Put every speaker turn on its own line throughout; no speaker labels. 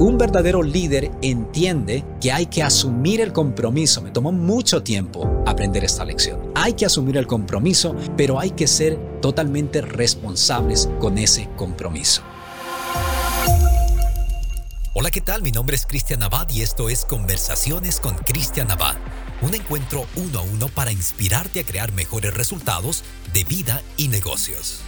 Un verdadero líder entiende que hay que asumir el compromiso. Me tomó mucho tiempo aprender esta lección. Hay que asumir el compromiso, pero hay que ser totalmente responsables con ese compromiso.
Hola, ¿qué tal? Mi nombre es Cristian Abad y esto es Conversaciones con Cristian Abad. Un encuentro uno a uno para inspirarte a crear mejores resultados de vida y negocios.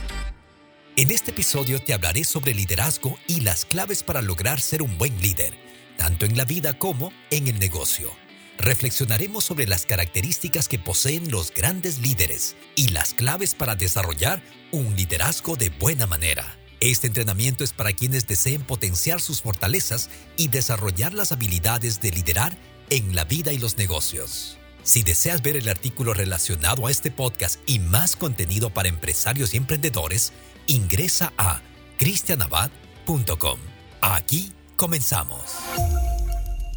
En este episodio te hablaré sobre liderazgo y las claves para lograr ser un buen líder, tanto en la vida como en el negocio. Reflexionaremos sobre las características que poseen los grandes líderes y las claves para desarrollar un liderazgo de buena manera. Este entrenamiento es para quienes deseen potenciar sus fortalezas y desarrollar las habilidades de liderar en la vida y los negocios. Si deseas ver el artículo relacionado a este podcast y más contenido para empresarios y emprendedores, ingresa a cristianabad.com. Aquí comenzamos.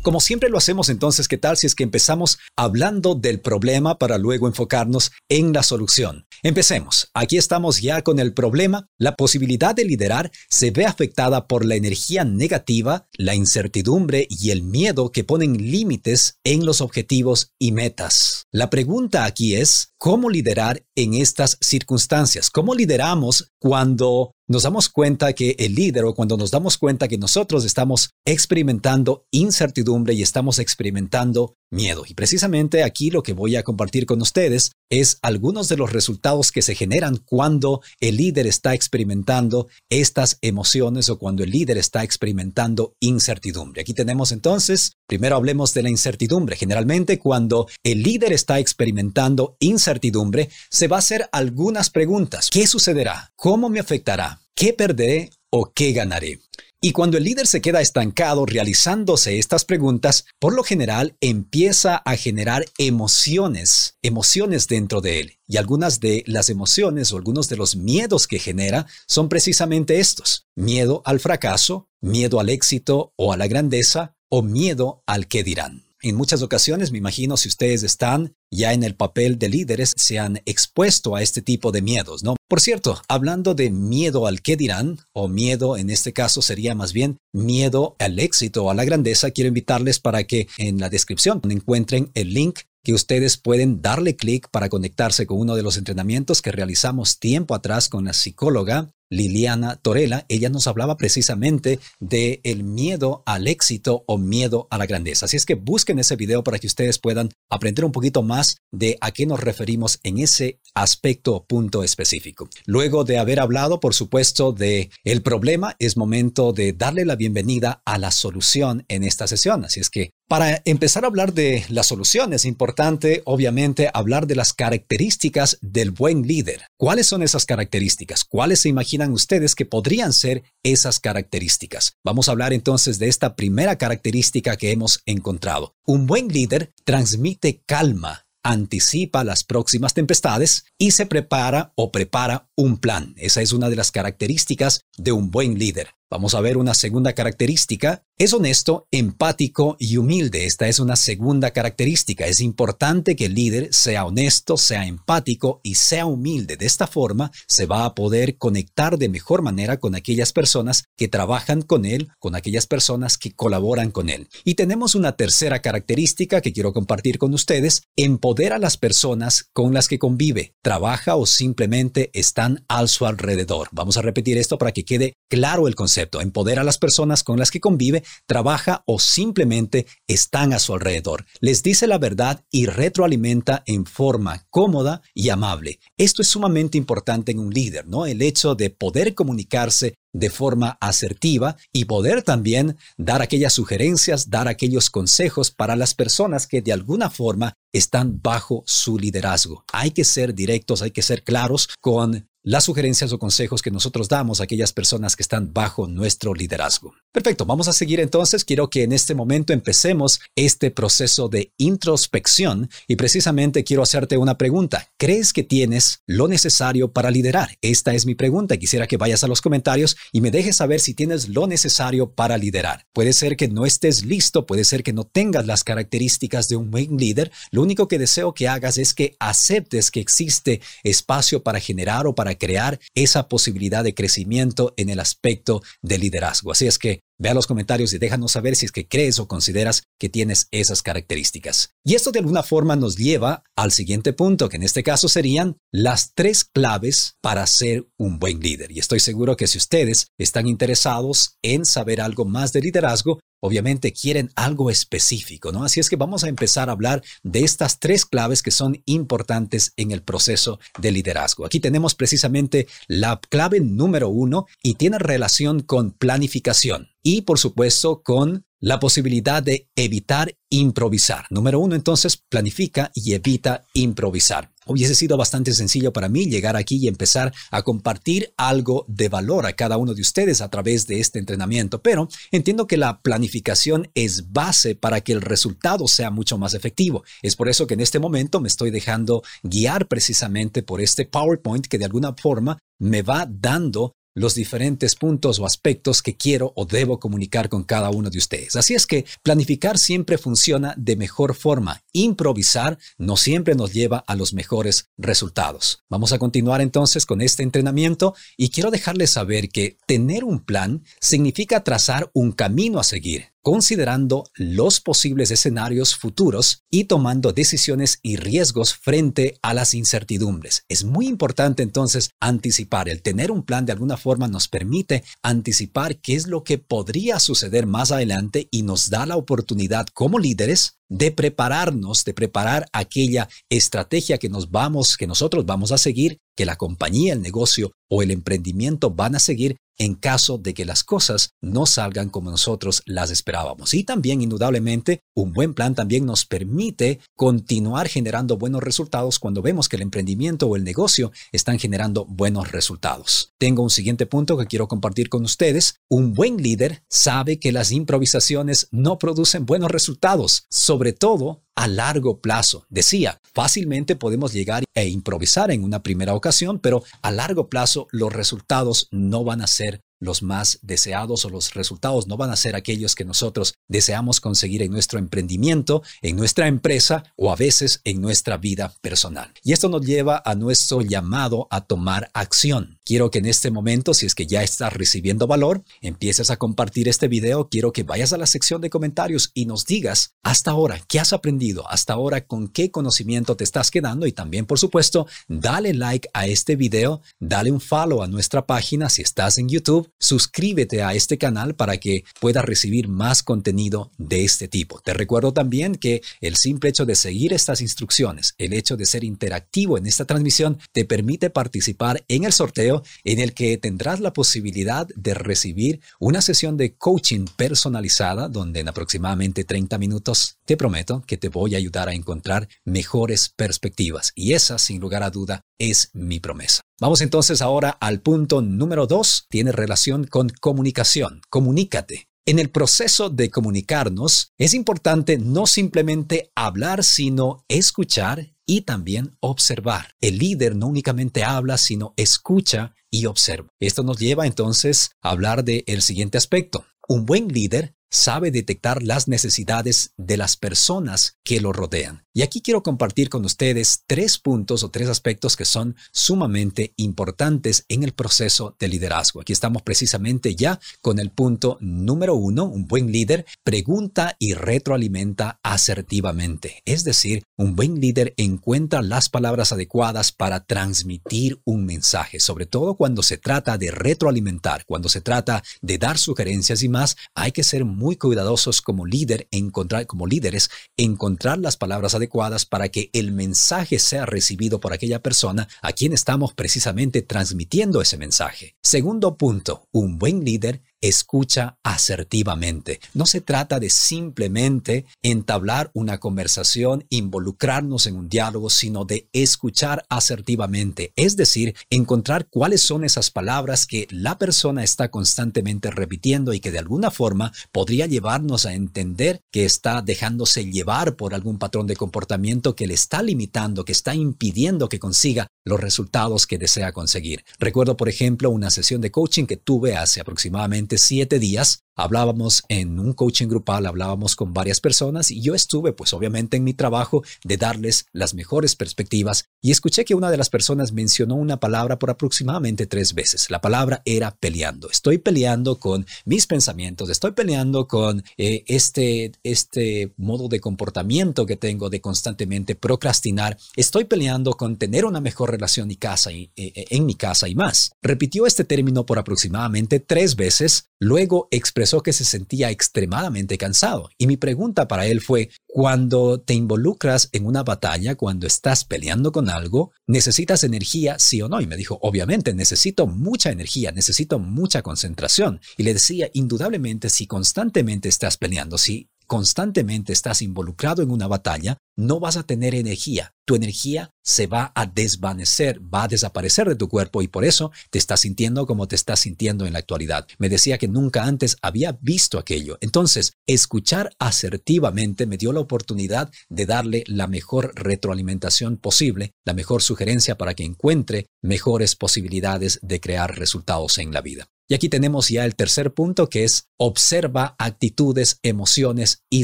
Como siempre lo hacemos entonces, ¿qué tal si es que empezamos hablando del problema para luego enfocarnos en la solución? Empecemos. Aquí estamos ya con el problema. La posibilidad de liderar se ve afectada por la energía negativa, la incertidumbre y el miedo que ponen límites en los objetivos y metas. La pregunta aquí es, ¿cómo liderar en estas circunstancias? ¿Cómo lideramos cuando nos damos cuenta que el líder o cuando nos damos cuenta que nosotros estamos experimentando incertidumbre y estamos experimentando miedo. Y precisamente aquí lo que voy a compartir con ustedes es algunos de los resultados que se generan cuando el líder está experimentando estas emociones o cuando el líder está experimentando incertidumbre. Aquí tenemos entonces, primero hablemos de la incertidumbre. Generalmente cuando el líder está experimentando incertidumbre, se va a hacer algunas preguntas. ¿Qué sucederá? ¿Cómo me afectará? ¿Qué perderé o qué ganaré? Y cuando el líder se queda estancado realizándose estas preguntas, por lo general empieza a generar emociones, emociones dentro de él. Y algunas de las emociones o algunos de los miedos que genera son precisamente estos. Miedo al fracaso, miedo al éxito o a la grandeza o miedo al que dirán. En muchas ocasiones, me imagino, si ustedes están ya en el papel de líderes, se han expuesto a este tipo de miedos, ¿no? Por cierto, hablando de miedo al qué dirán, o miedo en este caso sería más bien miedo al éxito o a la grandeza, quiero invitarles para que en la descripción encuentren el link que ustedes pueden darle clic para conectarse con uno de los entrenamientos que realizamos tiempo atrás con la psicóloga Liliana Torella, ella nos hablaba precisamente de el miedo al éxito o miedo a la grandeza. Así es que busquen ese video para que ustedes puedan aprender un poquito más de a qué nos referimos en ese aspecto o punto específico. Luego de haber hablado, por supuesto, de el problema, es momento de darle la bienvenida a la solución en esta sesión. Así es que para empezar a hablar de la solución es importante, obviamente, hablar de las características del buen líder. ¿Cuáles son esas características? ¿Cuáles se imaginan ustedes que podrían ser esas características? Vamos a hablar entonces de esta primera característica que hemos encontrado. Un buen líder transmite calma, anticipa las próximas tempestades y se prepara o prepara un plan. Esa es una de las características de un buen líder. Vamos a ver una segunda característica. Es honesto, empático y humilde. Esta es una segunda característica. Es importante que el líder sea honesto, sea empático y sea humilde. De esta forma se va a poder conectar de mejor manera con aquellas personas que trabajan con él, con aquellas personas que colaboran con él. Y tenemos una tercera característica que quiero compartir con ustedes. Empodera a las personas con las que convive, trabaja o simplemente están a su alrededor. Vamos a repetir esto para que quede claro el concepto Empodera a las personas con las que convive, trabaja o simplemente están a su alrededor. Les dice la verdad y retroalimenta en forma cómoda y amable. Esto es sumamente importante en un líder, ¿no? El hecho de poder comunicarse de forma asertiva y poder también dar aquellas sugerencias, dar aquellos consejos para las personas que de alguna forma están bajo su liderazgo. Hay que ser directos, hay que ser claros con las sugerencias o consejos que nosotros damos a aquellas personas que están bajo nuestro liderazgo. Perfecto, vamos a seguir entonces. Quiero que en este momento empecemos este proceso de introspección y precisamente quiero hacerte una pregunta. ¿Crees que tienes lo necesario para liderar? Esta es mi pregunta. Quisiera que vayas a los comentarios y me dejes saber si tienes lo necesario para liderar. Puede ser que no estés listo, puede ser que no tengas las características de un buen líder. Lo único que deseo que hagas es que aceptes que existe espacio para generar o para crear esa posibilidad de crecimiento en el aspecto de liderazgo. Así es que Vea los comentarios y déjanos saber si es que crees o consideras que tienes esas características. Y esto de alguna forma nos lleva al siguiente punto, que en este caso serían las tres claves para ser un buen líder. Y estoy seguro que si ustedes están interesados en saber algo más de liderazgo, obviamente quieren algo específico, ¿no? Así es que vamos a empezar a hablar de estas tres claves que son importantes en el proceso de liderazgo. Aquí tenemos precisamente la clave número uno y tiene relación con planificación y por supuesto con la posibilidad de evitar improvisar. Número uno, entonces, planifica y evita improvisar. Hubiese sido bastante sencillo para mí llegar aquí y empezar a compartir algo de valor a cada uno de ustedes a través de este entrenamiento, pero entiendo que la planificación es base para que el resultado sea mucho más efectivo. Es por eso que en este momento me estoy dejando guiar precisamente por este PowerPoint que de alguna forma me va dando los diferentes puntos o aspectos que quiero o debo comunicar con cada uno de ustedes. Así es que planificar siempre funciona de mejor forma. Improvisar no siempre nos lleva a los mejores resultados. Vamos a continuar entonces con este entrenamiento y quiero dejarles saber que tener un plan significa trazar un camino a seguir considerando los posibles escenarios futuros y tomando decisiones y riesgos frente a las incertidumbres. Es muy importante entonces anticipar. El tener un plan de alguna forma nos permite anticipar qué es lo que podría suceder más adelante y nos da la oportunidad como líderes de prepararnos, de preparar aquella estrategia que nos vamos, que nosotros vamos a seguir, que la compañía, el negocio o el emprendimiento van a seguir en caso de que las cosas no salgan como nosotros las esperábamos. Y también, indudablemente, un buen plan también nos permite continuar generando buenos resultados cuando vemos que el emprendimiento o el negocio están generando buenos resultados. Tengo un siguiente punto que quiero compartir con ustedes. Un buen líder sabe que las improvisaciones no producen buenos resultados, sobre todo a largo plazo. Decía, fácilmente podemos llegar e improvisar en una primera ocasión, pero a largo plazo los resultados no van a ser los más deseados o los resultados no van a ser aquellos que nosotros deseamos conseguir en nuestro emprendimiento, en nuestra empresa o a veces en nuestra vida personal. Y esto nos lleva a nuestro llamado a tomar acción. Quiero que en este momento, si es que ya estás recibiendo valor, empieces a compartir este video. Quiero que vayas a la sección de comentarios y nos digas hasta ahora qué has aprendido, hasta ahora con qué conocimiento te estás quedando y también, por supuesto, dale like a este video, dale un follow a nuestra página si estás en YouTube suscríbete a este canal para que puedas recibir más contenido de este tipo. Te recuerdo también que el simple hecho de seguir estas instrucciones, el hecho de ser interactivo en esta transmisión, te permite participar en el sorteo en el que tendrás la posibilidad de recibir una sesión de coaching personalizada donde en aproximadamente 30 minutos te prometo que te voy a ayudar a encontrar mejores perspectivas y esa sin lugar a duda es mi promesa. Vamos entonces ahora al punto número dos. Tiene relación con comunicación. Comunícate. En el proceso de comunicarnos es importante no simplemente hablar, sino escuchar y también observar. El líder no únicamente habla, sino escucha y observa. Esto nos lleva entonces a hablar del el siguiente aspecto. Un buen líder sabe detectar las necesidades de las personas que lo rodean. Y aquí quiero compartir con ustedes tres puntos o tres aspectos que son sumamente importantes en el proceso de liderazgo. Aquí estamos precisamente ya con el punto número uno. Un buen líder pregunta y retroalimenta asertivamente. Es decir, un buen líder encuentra las palabras adecuadas para transmitir un mensaje, sobre todo cuando se trata de retroalimentar, cuando se trata de dar sugerencias y más, hay que ser muy cuidadosos como líder, encontrar, como líderes, encontrar las palabras adecuadas para que el mensaje sea recibido por aquella persona a quien estamos precisamente transmitiendo ese mensaje. Segundo punto, un buen líder escucha asertivamente. No se trata de simplemente entablar una conversación, involucrarnos en un diálogo, sino de escuchar asertivamente, es decir, encontrar cuáles son esas palabras que la persona está constantemente repitiendo y que de alguna forma podría llevarnos a entender que está dejándose llevar por algún patrón de comportamiento que le está limitando, que está impidiendo que consiga los resultados que desea conseguir. Recuerdo, por ejemplo, una sesión de coaching que tuve hace aproximadamente siete días hablábamos en un coaching grupal, hablábamos con varias personas y yo estuve pues obviamente en mi trabajo de darles las mejores perspectivas y escuché que una de las personas mencionó una palabra por aproximadamente tres veces. La palabra era peleando. Estoy peleando con mis pensamientos, estoy peleando con eh, este, este modo de comportamiento que tengo de constantemente procrastinar, estoy peleando con tener una mejor relación y casa eh, eh, en mi casa y más. Repitió este término por aproximadamente tres veces, luego expresó que se sentía extremadamente cansado y mi pregunta para él fue, cuando te involucras en una batalla, cuando estás peleando con algo, ¿necesitas energía, sí o no? Y me dijo, obviamente, necesito mucha energía, necesito mucha concentración. Y le decía, indudablemente, si constantemente estás peleando, si constantemente estás involucrado en una batalla, no vas a tener energía. Tu energía se va a desvanecer, va a desaparecer de tu cuerpo y por eso te estás sintiendo como te estás sintiendo en la actualidad. Me decía que nunca antes había visto aquello. Entonces, escuchar asertivamente me dio la oportunidad de darle la mejor retroalimentación posible, la mejor sugerencia para que encuentre mejores posibilidades de crear resultados en la vida. Y aquí tenemos ya el tercer punto que es observa actitudes, emociones y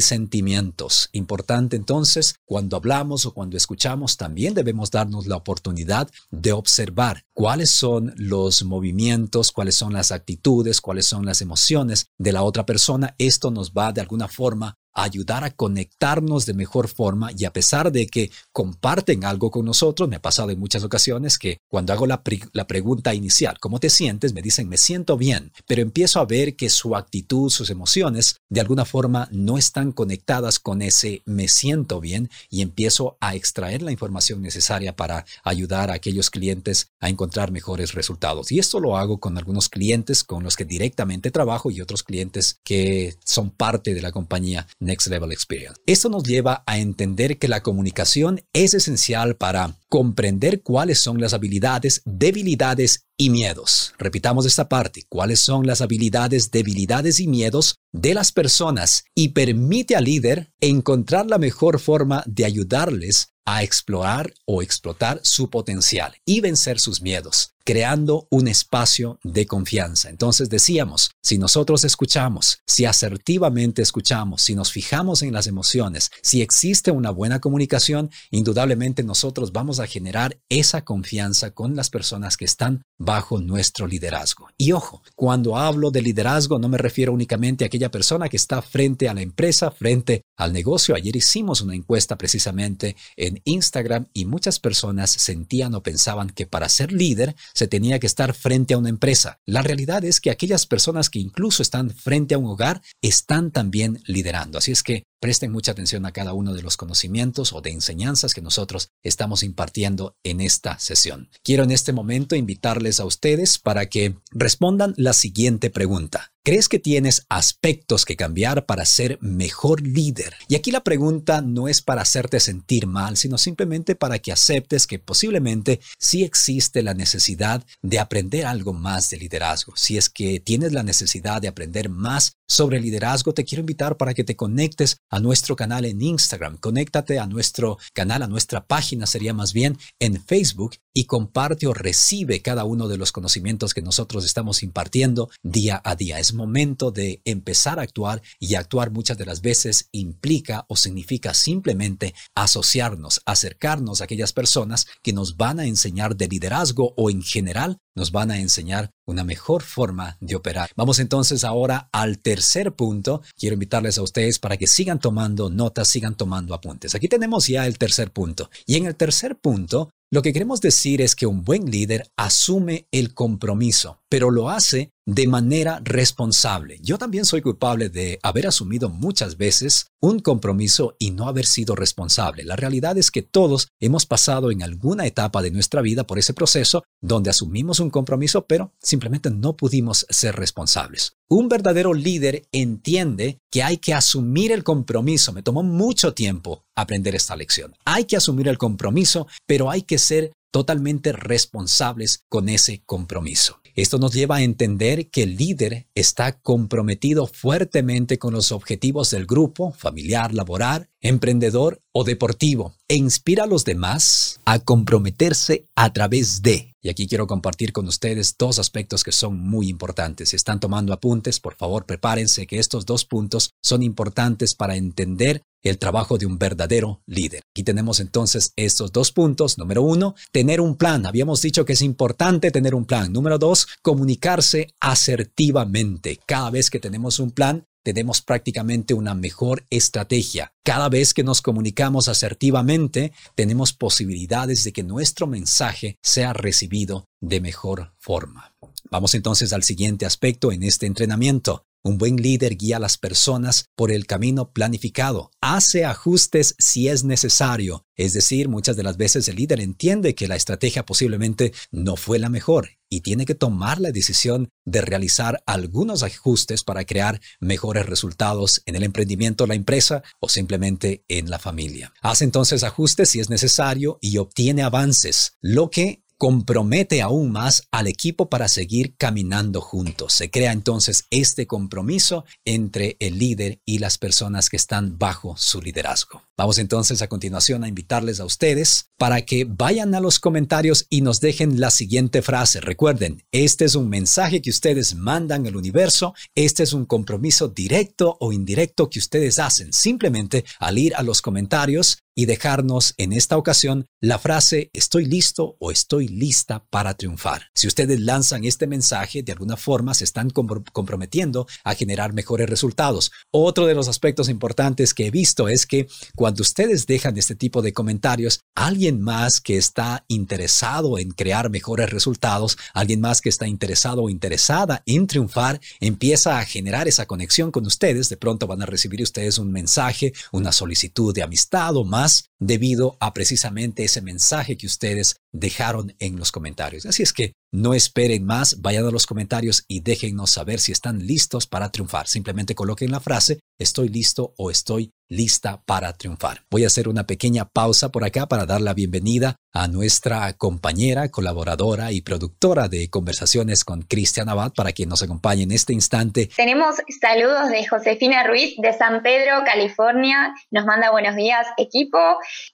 sentimientos. Importante entonces, cuando hablamos o cuando escuchamos, también debemos darnos la oportunidad de observar cuáles son los movimientos, cuáles son las actitudes, cuáles son las emociones de la otra persona. Esto nos va de alguna forma ayudar a conectarnos de mejor forma y a pesar de que comparten algo con nosotros, me ha pasado en muchas ocasiones que cuando hago la, pregunta inicial, ¿cómo te sientes? Me dicen, me siento bien, pero empiezo a ver que su actitud, sus emociones, de alguna forma no están conectadas con ese me siento bien y empiezo a extraer la información necesaria para ayudar a aquellos clientes a encontrar mejores resultados. Y esto lo hago con algunos clientes con los que directamente trabajo y otros clientes que son parte de la compañía Next Level Experience. Esto nos lleva a entender que la comunicación es esencial para comprender cuáles son las habilidades, debilidades y miedos. Repitamos esta parte, cuáles son las habilidades, debilidades y miedos de las personas y permite al líder encontrar la mejor forma de ayudarles a explorar o explotar su potencial y vencer sus miedos creando un espacio de confianza. Entonces decíamos, si nosotros escuchamos, si asertivamente escuchamos, si nos fijamos en las emociones, si existe una buena comunicación, indudablemente nosotros vamos a generar esa confianza con las personas que están bajo nuestro liderazgo. Y ojo, cuando hablo de liderazgo no me refiero únicamente a aquella persona que está frente a la empresa, frente al negocio. Ayer hicimos una encuesta precisamente en Instagram y muchas personas sentían o pensaban que para ser líder se tenía que estar frente a una empresa. La realidad es que aquellas personas que incluso están frente a un hogar están también liderando. Así es que presten mucha atención a cada uno de los conocimientos o de enseñanzas que nosotros estamos impartiendo en esta sesión. Quiero en este momento invitarles a ustedes para que respondan la siguiente pregunta. ¿Crees que tienes aspectos que cambiar para ser mejor líder? Y aquí la pregunta no es para hacerte sentir mal, sino simplemente para que aceptes que posiblemente sí existe la necesidad de aprender algo más de liderazgo. Si es que tienes la necesidad de aprender más sobre liderazgo, te quiero invitar para que te conectes a nuestro canal en Instagram. Conéctate a nuestro canal, a nuestra página sería más bien en Facebook y comparte o recibe cada uno de los conocimientos que nosotros estamos impartiendo día a día. Es momento de empezar a actuar y actuar muchas de las veces implica o significa simplemente asociarnos, acercarnos a aquellas personas que nos van a enseñar de liderazgo o en general nos van a enseñar una mejor forma de operar. Vamos entonces ahora al tercer punto. Quiero invitarles a ustedes para que sigan tomando notas, sigan tomando apuntes. Aquí tenemos ya el tercer punto. Y en el tercer punto lo que queremos decir es que un buen líder asume el compromiso, pero lo hace de manera responsable. Yo también soy culpable de haber asumido muchas veces un compromiso y no haber sido responsable. La realidad es que todos hemos pasado en alguna etapa de nuestra vida por ese proceso donde asumimos un compromiso, pero simplemente no pudimos ser responsables. Un verdadero líder entiende que hay que asumir el compromiso. Me tomó mucho tiempo aprender esta lección. Hay que asumir el compromiso, pero hay que ser totalmente responsables con ese compromiso. Esto nos lleva a entender que el líder está comprometido fuertemente con los objetivos del grupo, familiar, laboral, emprendedor o deportivo, e inspira a los demás a comprometerse a través de Y aquí quiero compartir con ustedes dos aspectos que son muy importantes. Si están tomando apuntes, por favor prepárense que estos dos puntos son importantes para entender el trabajo de un verdadero líder. Aquí tenemos entonces estos dos puntos. Número uno, tener un plan. Habíamos dicho que es importante tener un plan. Número dos, comunicarse asertivamente. Cada vez que tenemos un plan, tenemos prácticamente una mejor estrategia. Cada vez que nos comunicamos asertivamente, tenemos posibilidades de que nuestro mensaje sea recibido de mejor forma. Vamos entonces al siguiente aspecto en este entrenamiento. Un buen líder guía a las personas por el camino planificado, hace ajustes si es necesario. Es decir, muchas de las veces el líder entiende que la estrategia posiblemente no fue la mejor y tiene que tomar la decisión de realizar algunos ajustes para crear mejores resultados en el emprendimiento, la empresa o simplemente en la familia. Hace entonces ajustes si es necesario y obtiene avances, lo que compromete aún más al equipo para seguir caminando juntos. Se crea entonces este compromiso entre el líder y las personas que están bajo su liderazgo. Vamos entonces a continuación a invitarles a ustedes para que vayan a los comentarios y nos dejen la siguiente frase. Recuerden, este es un mensaje que ustedes mandan al universo, este es un compromiso directo o indirecto que ustedes hacen simplemente al ir a los comentarios y dejarnos en esta ocasión la frase estoy listo o estoy lista para triunfar. Si ustedes lanzan este mensaje, de alguna forma se están comprometiendo a generar mejores resultados. Otro de los aspectos importantes que he visto es que cuando ustedes dejan este tipo de comentarios, alguien más que está interesado en crear mejores resultados, alguien más que está interesado o interesada en triunfar, empieza a generar esa conexión con ustedes. De pronto van a recibir ustedes un mensaje, una solicitud de amistad o más debido a precisamente ese mensaje que ustedes dejaron en los comentarios. Así es que no esperen más, vayan a los comentarios y déjennos saber si están listos para triunfar. Simplemente coloquen la frase estoy listo o estoy lista para triunfar. Voy a hacer una pequeña pausa por acá para dar la bienvenida a nuestra compañera, colaboradora y productora de conversaciones con Cristian Abad para que nos acompañe en este instante.
Tenemos saludos de Josefina Ruiz de San Pedro, California. Nos manda buenos días, equipo.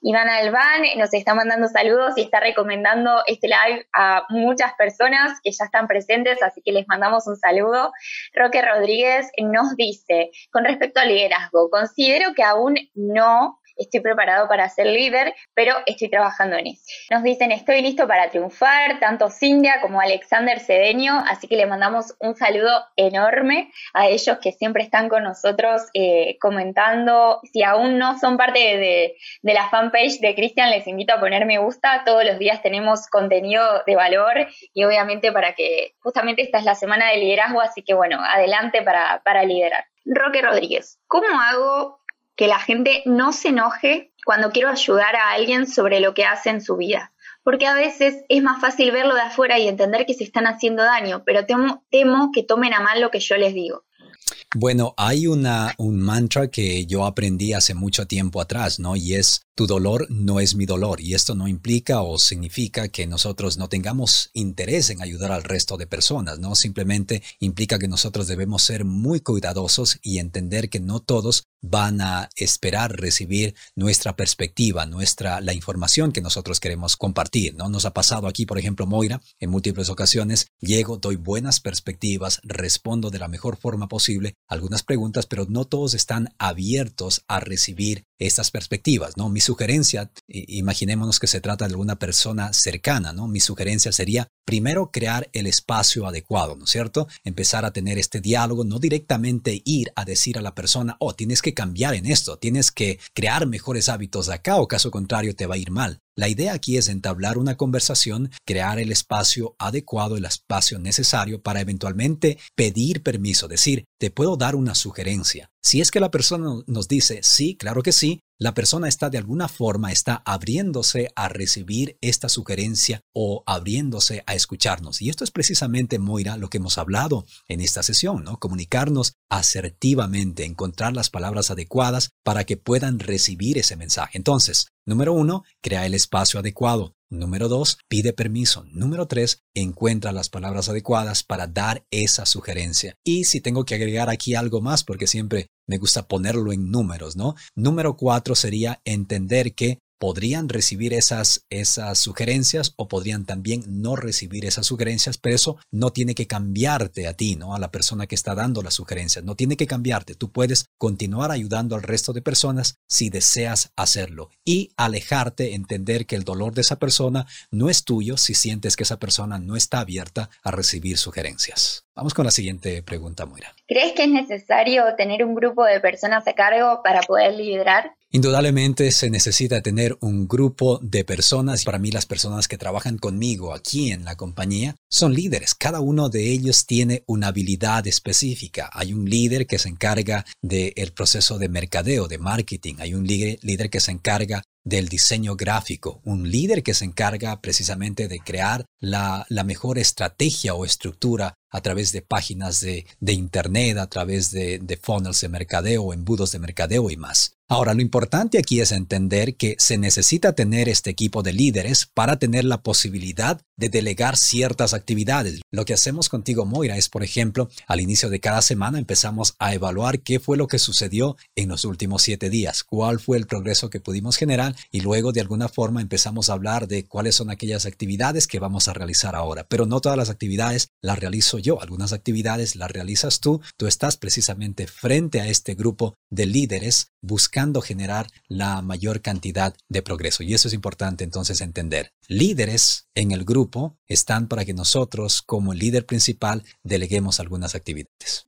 Iván Albán nos está mandando saludos y está recomendando este live a muchas personas que ya están presentes, así que les mandamos un saludo. Roque Rodríguez nos dice, con respecto al liderazgo, considero que aún no estoy preparado para ser líder, pero estoy trabajando en eso. Nos dicen, estoy listo para triunfar, tanto Cindia como Alexander Cedeño, así que le mandamos un saludo enorme a ellos que siempre están con nosotros eh, comentando. Si aún no son parte de, la fanpage de Cristian, les invito a poner me gusta. Todos los días tenemos contenido de valor y obviamente para que justamente esta es la semana de liderazgo, así que bueno, adelante para liderar. Roque Rodríguez, ¿cómo hago que la gente no se enoje cuando quiero ayudar a alguien sobre lo que hace en su vida. Porque a veces es más fácil verlo de afuera y entender que se están haciendo daño, pero temo, temo que tomen a mal lo que yo les digo.
Bueno, hay una, un mantra que yo aprendí hace mucho tiempo atrás, ¿no? Y es tu dolor no es mi dolor y esto no implica o significa que nosotros no tengamos interés en ayudar al resto de personas, no simplemente implica que nosotros debemos ser muy cuidadosos y entender que no todos van a esperar recibir nuestra perspectiva, nuestra la información que nosotros queremos compartir, ¿no? Nos ha pasado aquí, por ejemplo, Moira, en múltiples ocasiones, llego, doy buenas perspectivas, respondo de la mejor forma posible algunas preguntas, pero no todos están abiertos a recibir estas perspectivas, ¿no? Mi sugerencia, imaginémonos que se trata de alguna persona cercana, ¿no? Mi sugerencia sería primero crear el espacio adecuado, ¿no es cierto? Empezar a tener este diálogo, no directamente ir a decir a la persona, oh, tienes que cambiar en esto, tienes que crear mejores hábitos de acá o caso contrario te va a ir mal. La idea aquí es entablar una conversación, crear el espacio adecuado, el espacio necesario para eventualmente pedir permiso, decir, te puedo dar una sugerencia. Si es que la persona nos dice, sí, claro que sí, la persona está de alguna forma, está abriéndose a recibir esta sugerencia o abriéndose a escucharnos. Y esto es precisamente, Moira, lo que hemos hablado en esta sesión, ¿no? Comunicarnos asertivamente, encontrar las palabras adecuadas para que puedan recibir ese mensaje. Entonces, número uno, crea el espacio adecuado. Número dos, pide permiso. Número tres, encuentra las palabras adecuadas para dar esa sugerencia. Y si tengo que agregar aquí algo más, porque siempre me gusta ponerlo en números, ¿no? Número cuatro sería entender que podrían recibir esas, esas sugerencias o podrían también no recibir esas sugerencias, pero eso no tiene que cambiarte a ti, ¿no? A la persona que está dando las sugerencias, no tiene que cambiarte. Tú puedes continuar ayudando al resto de personas si deseas hacerlo y alejarte, entender que el dolor de esa persona no es tuyo si sientes que esa persona no está abierta a recibir sugerencias. Vamos con la siguiente pregunta, Moira.
¿Crees que es necesario tener un grupo de personas a cargo para poder liderar?
Indudablemente se necesita tener un grupo de personas. Para mí las personas que trabajan conmigo aquí en la compañía son líderes. Cada uno de ellos tiene una habilidad específica. Hay un líder que se encarga del proceso de mercadeo, de marketing. Hay un líder que se encarga del diseño gráfico, un líder que se encarga precisamente de crear la, mejor estrategia o estructura a través de páginas de, Internet, a través de, funnels de mercadeo, embudos de mercadeo y más. Ahora, lo importante aquí es entender que se necesita tener este equipo de líderes para tener la posibilidad de delegar ciertas actividades. Lo que hacemos contigo, Moira, es, por ejemplo, al inicio de cada semana empezamos a evaluar qué fue lo que sucedió en los últimos siete días, cuál fue el progreso que pudimos generar y luego de alguna forma empezamos a hablar de cuáles son aquellas actividades que vamos a realizar ahora. Pero no todas las actividades las realizo yo, algunas actividades las realizas tú. Tú estás precisamente frente a este grupo de líderes buscando generar la mayor cantidad de progreso. Y eso es importante entonces entender. Líderes en el grupo están para que nosotros, como líder principal, deleguemos algunas actividades.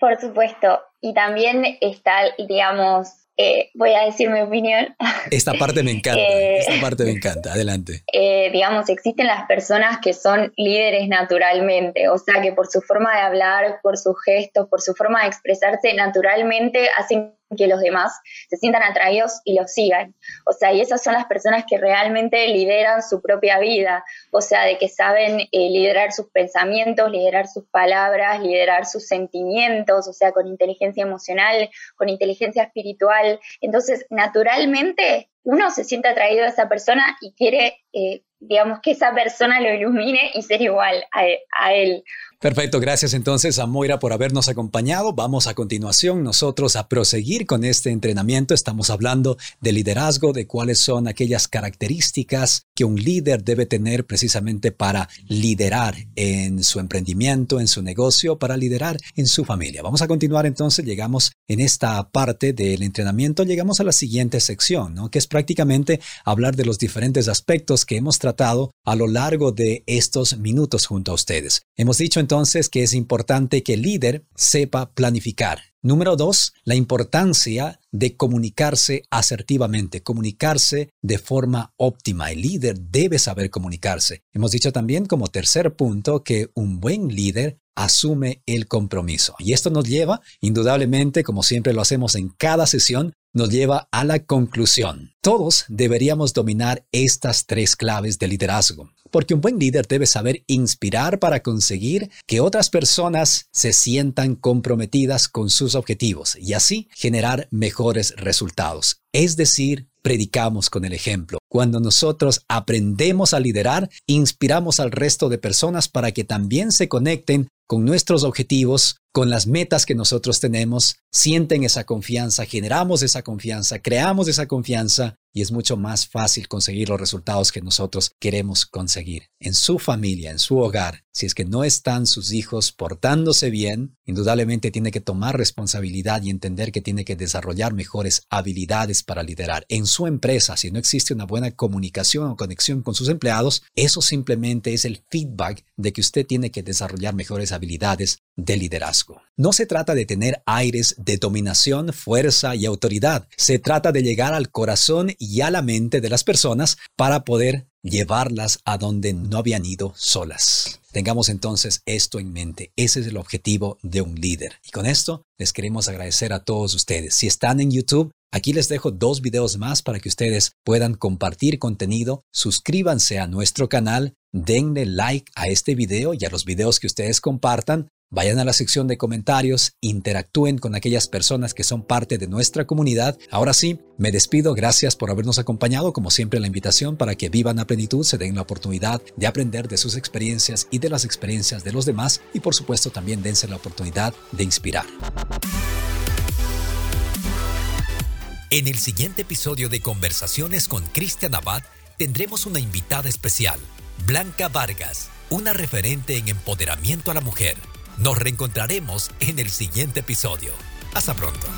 Por supuesto. Y también está, digamos, eh, voy a decir mi opinión.
Esta parte me encanta, eh, esta parte me encanta, adelante.
Eh, digamos, existen las personas que son líderes naturalmente, o sea, que por su forma de hablar, por sus gestos, por su forma de expresarse, naturalmente hacen que los demás se sientan atraídos y los sigan. O sea, y esas son las personas que realmente lideran su propia vida, o sea, de que saben eh, liderar sus pensamientos, liderar sus palabras, liderar sus sentimientos, o sea, con inteligencia emocional, con inteligencia espiritual. Entonces, naturalmente, uno se siente atraído a esa persona y quiere, eh, digamos, que esa persona lo ilumine y ser igual a, a él.
Perfecto, gracias entonces a Moira por habernos acompañado. Vamos a continuación nosotros a proseguir con este entrenamiento. Estamos hablando de liderazgo, de cuáles son aquellas características que un líder debe tener precisamente para liderar en su emprendimiento, en su negocio, para liderar en su familia. Vamos a continuar entonces, llegamos en esta parte del entrenamiento, llegamos a la siguiente sección, ¿no? que es prácticamente hablar de los diferentes aspectos que hemos tratado a lo largo de estos minutos junto a ustedes. Hemos dicho entonces que es importante que el líder sepa planificar. Número dos, la importancia de comunicarse asertivamente, comunicarse de forma óptima. El líder debe saber comunicarse. Hemos dicho también como tercer punto que un buen líder asume el compromiso. Y esto nos lleva, indudablemente, como siempre lo hacemos en cada sesión, nos lleva a la conclusión. Todos deberíamos dominar estas tres claves de liderazgo, porque un buen líder debe saber inspirar para conseguir que otras personas se sientan comprometidas con sus objetivos y así generar mejores resultados. Es decir, predicamos con el ejemplo. Cuando nosotros aprendemos a liderar, inspiramos al resto de personas para que también se conecten con nuestros objetivos, con las metas que nosotros tenemos, sienten esa confianza, generamos esa confianza, creamos esa confianza y es mucho más fácil conseguir los resultados que nosotros queremos conseguir. En su familia, en su hogar, si es que no están sus hijos portándose bien, indudablemente tiene que tomar responsabilidad y entender que tiene que desarrollar mejores habilidades para liderar. En su empresa, si no existe una buena comunicación o conexión con sus empleados, eso simplemente es el feedback de que usted tiene que desarrollar mejores habilidades de liderazgo. No se trata de tener aires de dominación, fuerza y autoridad. Se trata de llegar al corazón y a la mente de las personas para poder llevarlas a donde no habían ido solas. Tengamos entonces esto en mente. Ese es el objetivo de un líder. Y con esto les queremos agradecer a todos ustedes. Si están en YouTube, aquí les dejo dos videos más para que ustedes puedan compartir contenido. Suscríbanse a nuestro canal, denle like a este video y a los videos que ustedes compartan Vayan a la sección de comentarios, interactúen con aquellas personas que son parte de nuestra comunidad. Ahora sí, me despido, gracias por habernos acompañado, como siempre la invitación para que vivan a plenitud, se den la oportunidad de aprender de sus experiencias y de las experiencias de los demás y por supuesto también dense la oportunidad de inspirar. En el siguiente episodio de Conversaciones con Cristian Abad tendremos una invitada especial, Blanca Vargas, una referente en empoderamiento a la mujer. Nos reencontraremos en el siguiente episodio. Hasta pronto.